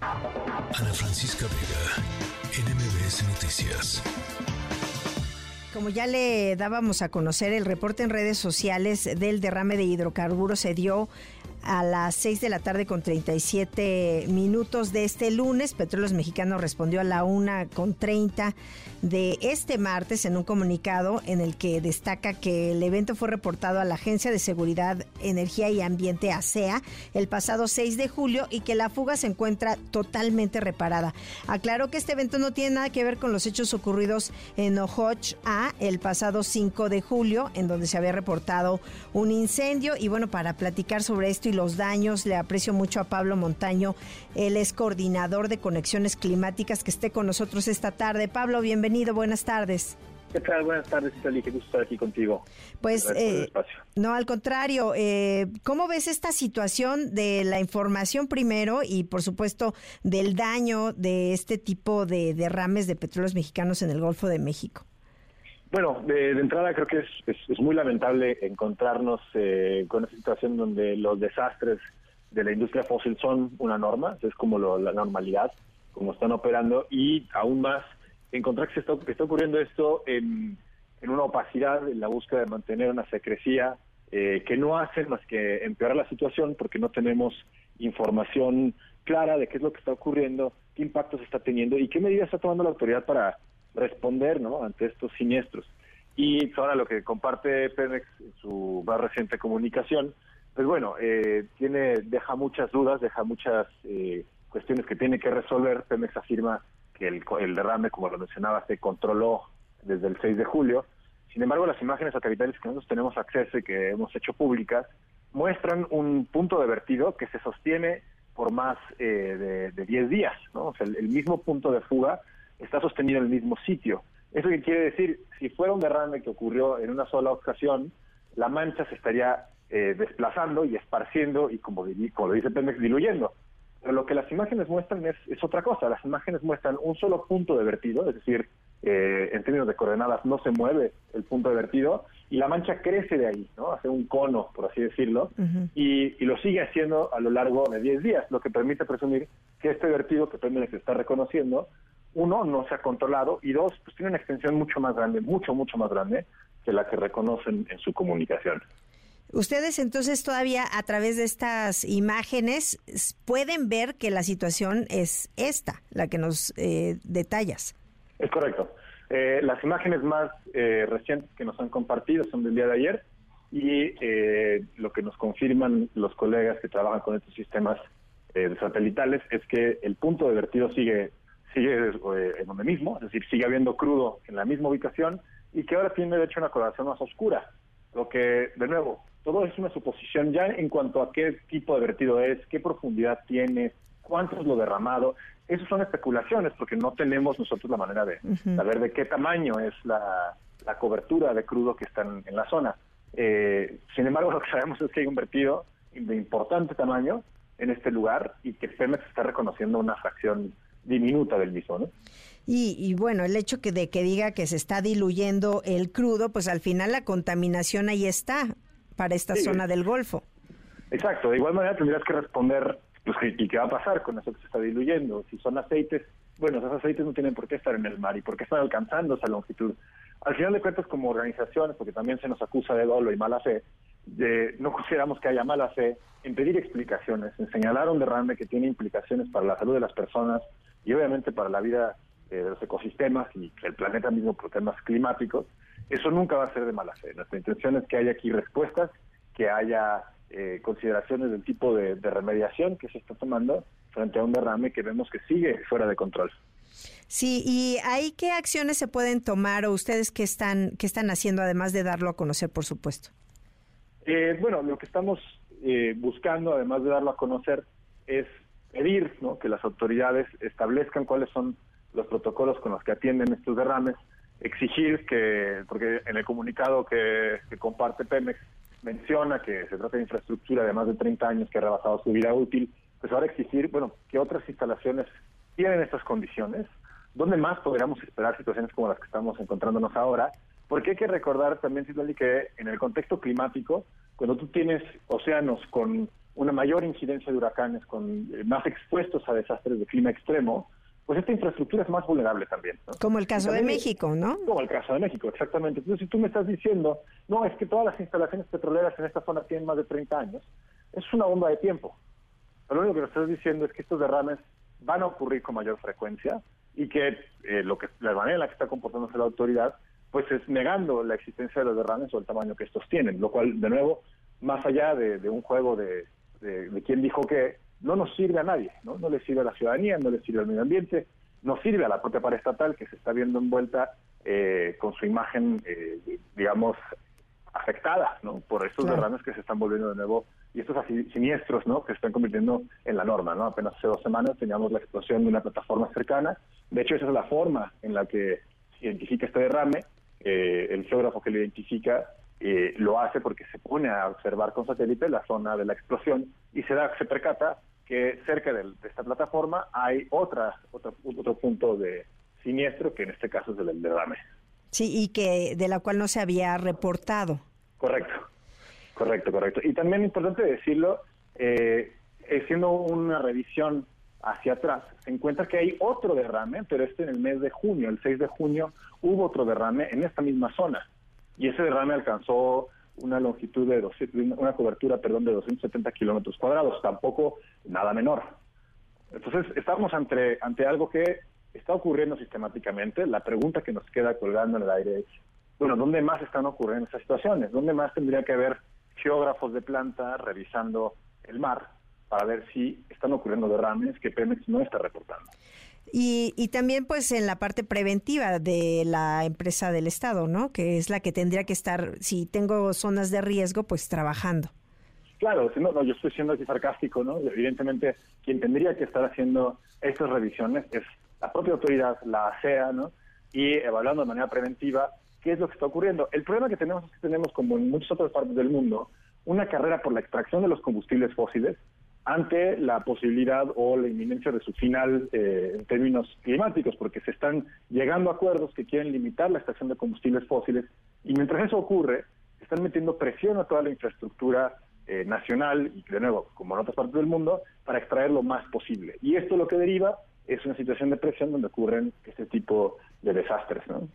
Ana Francisca Vega, NMBS Noticias. Como ya le dábamos a conocer, el reporte en redes sociales del derrame de hidrocarburos se dio a las 6 de la tarde con 37 minutos de este lunes. Petróleos Mexicanos respondió a la 1 con 30 de este martes en un comunicado en el que destaca que el evento fue reportado a la Agencia de Seguridad, Energía y Ambiente ASEA el pasado 6 de julio y que la fuga se encuentra totalmente reparada. Aclaró que este evento no tiene nada que ver con los hechos ocurridos en Ojoch A el pasado 5 de julio, en donde se había reportado un incendio. Y bueno, para platicar sobre esto y los daños, le aprecio mucho a Pablo Montaño, él es coordinador de conexiones climáticas, que esté con nosotros esta tarde. Pablo, bienvenido buenas tardes. ¿Qué tal? Buenas tardes, Itali, qué gusto estar aquí contigo. Pues, eh, no, al contrario, eh, ¿cómo ves esta situación de la información primero y, por supuesto, del daño de este tipo de derrames de petróleos mexicanos en el Golfo de México? Bueno, de, entrada creo que es, es, muy lamentable encontrarnos eh, con una situación donde los desastres de la industria fósil son una norma, es como la normalidad, como están operando, y aún más encontrar que, está, está ocurriendo esto en, una opacidad, en la búsqueda de mantener una secrecía eh, que no hace más que empeorar la situación porque no tenemos información clara de qué es lo que está ocurriendo, qué impactos está teniendo y qué medidas está tomando la autoridad para responder ¿no? ante estos siniestros. Y ahora lo que comparte Pemex en su más reciente comunicación, pues bueno, eh, tiene deja muchas dudas, deja muchas eh, cuestiones que tiene que resolver. Pemex afirma que el, derrame, como lo mencionaba, se controló desde el 6 de julio. Sin embargo, las imágenes satelitales que nosotros tenemos acceso y que hemos hecho públicas muestran un punto de vertido que se sostiene por más eh, de, 10 días. O sea, el, mismo punto de fuga está sostenido en el mismo sitio. ¿Eso qué quiere decir? Si fuera un derrame que ocurrió en una sola ocasión, la mancha se estaría eh, desplazando y esparciendo y, como, como lo dice Pemex, diluyendo. Pero lo que las imágenes muestran es, es otra cosa. Las imágenes muestran un solo punto de vertido, es decir, eh, en términos de coordenadas no se mueve el punto de vertido y la mancha crece de ahí, ¿no? Hace un cono, por así decirlo, y, y, lo sigue haciendo a lo largo de 10 días, lo que permite presumir que este vertido que se está reconociendo, uno, no se ha controlado y dos, pues tiene una extensión mucho más grande, mucho, mucho más grande que la que reconocen en su comunicación. Ustedes entonces todavía a través de estas imágenes pueden ver que la situación es esta, la que nos eh, detallas. Es correcto. Eh, las imágenes más eh, recientes que nos han compartido son del día de ayer y lo que nos confirman los colegas que trabajan con estos sistemas satelitales es que el punto de vertido sigue sigue en donde mismo, es decir, sigue habiendo crudo en la misma ubicación y que ahora tiene de hecho una coloración más oscura, lo que de nuevo todo es una suposición ya en cuanto a qué tipo de vertido es, qué profundidad tiene, cuánto es lo derramado. Esas son especulaciones porque no tenemos nosotros la manera de saber de qué tamaño es la, cobertura de crudo que está en, la zona. Eh, sin embargo, lo que sabemos es que hay un vertido de importante tamaño en este lugar y que Pemex está reconociendo una fracción diminuta del mismo, ¿no? Y, y, bueno, el hecho que de que diga que se está diluyendo el crudo, pues al final la contaminación ahí está para esta zona del Golfo. Exacto, de igual manera tendrías que responder, pues, ¿y qué va a pasar con eso que se está diluyendo? Si son aceites, bueno, esos aceites no tienen por qué estar en el mar y por qué están alcanzando esa longitud. Al final de cuentas, como organizaciones, porque también se nos acusa de dolo y mala fe, de, no consideramos que haya mala fe en pedir explicaciones, en señalar un derrame que tiene implicaciones para la salud de las personas y obviamente para la vida eh, de los ecosistemas y el planeta mismo por temas climáticos, eso nunca va a ser de mala fe. Nuestra intención es que haya aquí respuestas, que haya eh, consideraciones del tipo de, remediación que se está tomando frente a un derrame que vemos que sigue fuera de control. Sí, y ahí qué acciones se pueden tomar o ustedes qué están qué están haciendo además de darlo a conocer, por supuesto. Eh, bueno, lo que estamos eh, buscando, además de darlo a conocer, es pedir que las autoridades establezcan cuáles son los protocolos con los que atienden estos derrames, exigir que, porque en el comunicado que, comparte Pemex menciona que se trata de infraestructura de más de 30 años que ha rebasado su vida útil, pues ahora exigir, bueno, que otras instalaciones tienen estas condiciones, ¿dónde más podríamos esperar situaciones como las que estamos encontrándonos ahora? Porque hay que recordar también, Citlali, que en el contexto climático, cuando tú tienes océanos con una mayor incidencia de huracanes, con eh, más expuestos a desastres de clima extremo, pues esta infraestructura es más vulnerable también. Como el caso de México, ¿no? Como el caso de México, exactamente. Entonces, si tú me estás diciendo, no, es que todas las instalaciones petroleras en esta zona tienen más de 30 años, es una bomba de tiempo. Pero lo único que nos estás diciendo es que estos derrames van a ocurrir con mayor frecuencia y que eh, lo que la manera en la que está comportándose la autoridad pues es negando la existencia de los derrames o el tamaño que estos tienen, lo cual, de nuevo, más allá de, un juego de, de, quién dijo que, no nos sirve a nadie, ¿no? no le sirve a la ciudadanía, no le sirve al medio ambiente, no sirve a la propia paraestatal que se está viendo envuelta eh, con su imagen, eh, digamos, afectada ¿no? por estos derrames que se están volviendo de nuevo y estos siniestros ¿no? que se están convirtiendo en la norma. ¿no? Apenas hace dos semanas teníamos la explosión de una plataforma cercana. De hecho, esa es la forma en la que se identifica este derrame. Eh, el geógrafo que lo identifica eh, lo hace porque se pone a observar con satélite la zona de la explosión y se, da, se percata que cerca de, esta plataforma hay otra, otro, otro punto de siniestro que en este caso es el del derrame. Sí, y que de la cual no se había reportado. Correcto, correcto, correcto. Y también importante decirlo, eh, haciendo una revisión hacia atrás, se encuentra que hay otro derrame, pero este en el mes de junio, el 6 de junio, hubo otro derrame en esta misma zona. Y ese derrame alcanzó una longitud de, una cobertura, perdón, de 270 kilómetros cuadrados, tampoco nada menor. Entonces, estamos ante, ante algo que está ocurriendo sistemáticamente. La pregunta que nos queda colgando en el aire es, bueno, ¿dónde más están ocurriendo estas situaciones? ¿Dónde más tendría que haber geógrafos de planta revisando el mar para ver si están ocurriendo derrames que Pemex no está reportando? Y, y también pues en la parte preventiva de la empresa del Estado, ¿no? Que es la que tendría que estar, si tengo zonas de riesgo, pues trabajando. Claro, no, no, yo estoy siendo así sarcástico, ¿no? Evidentemente, quien tendría que estar haciendo estas revisiones es la propia autoridad, la ASEA, ¿no? Y evaluando de manera preventiva qué es lo que está ocurriendo. El problema que tenemos es que tenemos, como en muchas otras partes del mundo, una carrera por la extracción de los combustibles fósiles ante la posibilidad o la inminencia de su final eh, en términos climáticos, porque se están llegando a acuerdos que quieren limitar la extracción de combustibles fósiles y mientras eso ocurre, están metiendo presión a toda la infraestructura eh, nacional y de nuevo, como en otras partes del mundo, para extraer lo más posible. Y esto lo que deriva es una situación de presión donde ocurren este tipo de desastres, ¿no?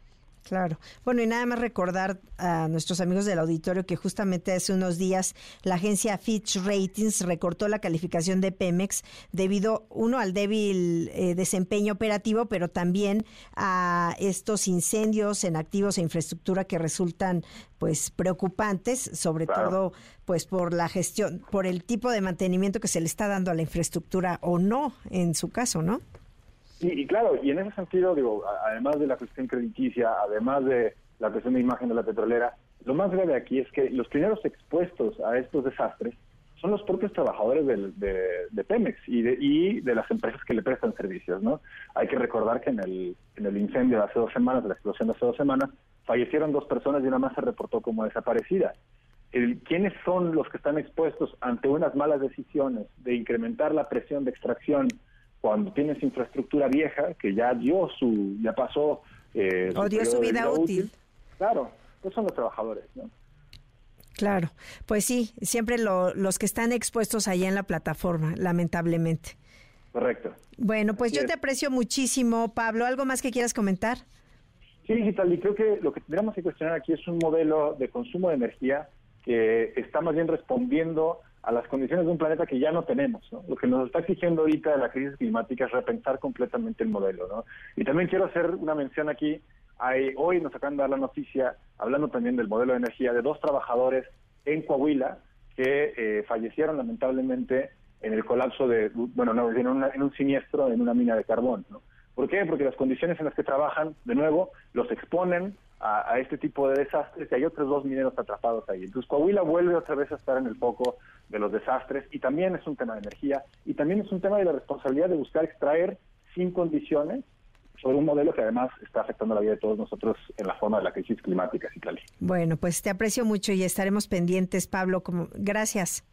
Claro. Bueno, y nada más recordar a nuestros amigos del auditorio que justamente hace unos días la agencia Fitch Ratings recortó la calificación de Pemex debido, uno, al débil eh, desempeño operativo, pero también a estos incendios en activos e infraestructura que resultan pues preocupantes, sobre todo pues por la gestión, por el tipo de mantenimiento que se le está dando a la infraestructura o no, en su caso, ¿no? Y, claro, y en ese sentido, digo, además de la cuestión crediticia, además de la cuestión de imagen de la petrolera, lo más grave aquí es que los primeros expuestos a estos desastres son los propios trabajadores de, Pemex y de, y de las empresas que le prestan servicios, ¿no? Hay que recordar que en el, en el incendio de hace dos semanas, de la explosión de hace dos semanas, fallecieron dos personas y una más se reportó como desaparecida. El, ¿Quiénes son los que están expuestos ante unas malas decisiones de incrementar la presión de extracción cuando tienes infraestructura vieja que ya dio su, ya pasó. Eh, o dio su vida, útil. Claro, pues son los trabajadores, ¿no? Claro, pues sí, siempre los que están expuestos allá en la plataforma, lamentablemente. Correcto. Bueno, pues yo te aprecio muchísimo, Pablo. ¿Algo más que quieras comentar? Sí, digital, y creo que lo que tendríamos que cuestionar aquí es un modelo de consumo de energía que está más bien respondiendo a las condiciones de un planeta que ya no tenemos. Lo que nos está exigiendo ahorita la crisis climática es repensar completamente el modelo. ¿no? Y también quiero hacer una mención aquí. Hay, hoy nos acaban de dar la noticia, hablando también del modelo de energía, de dos trabajadores en Coahuila que eh, fallecieron lamentablemente en el colapso de, bueno, no, en, en un siniestro en una mina de carbón. ¿no? ¿Por qué? Porque las condiciones en las que trabajan, de nuevo, los exponen a, este tipo de desastres y hay otros dos mineros atrapados ahí. Entonces Coahuila vuelve otra vez a estar en el foco de los desastres y también es un tema de energía y también es un tema de la responsabilidad de buscar extraer sin condiciones sobre un modelo que además está afectando la vida de todos nosotros en la forma de la crisis climática, Citlali. Bueno, pues te aprecio mucho y estaremos pendientes, Pablo. Como... Gracias.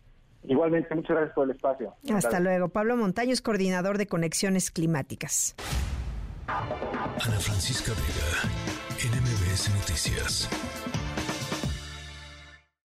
Igualmente, muchas gracias por el espacio. Hasta luego. Pablo Montaño es coordinador de Conexiones Climáticas. Ana Francisca Vega, NMBS Noticias.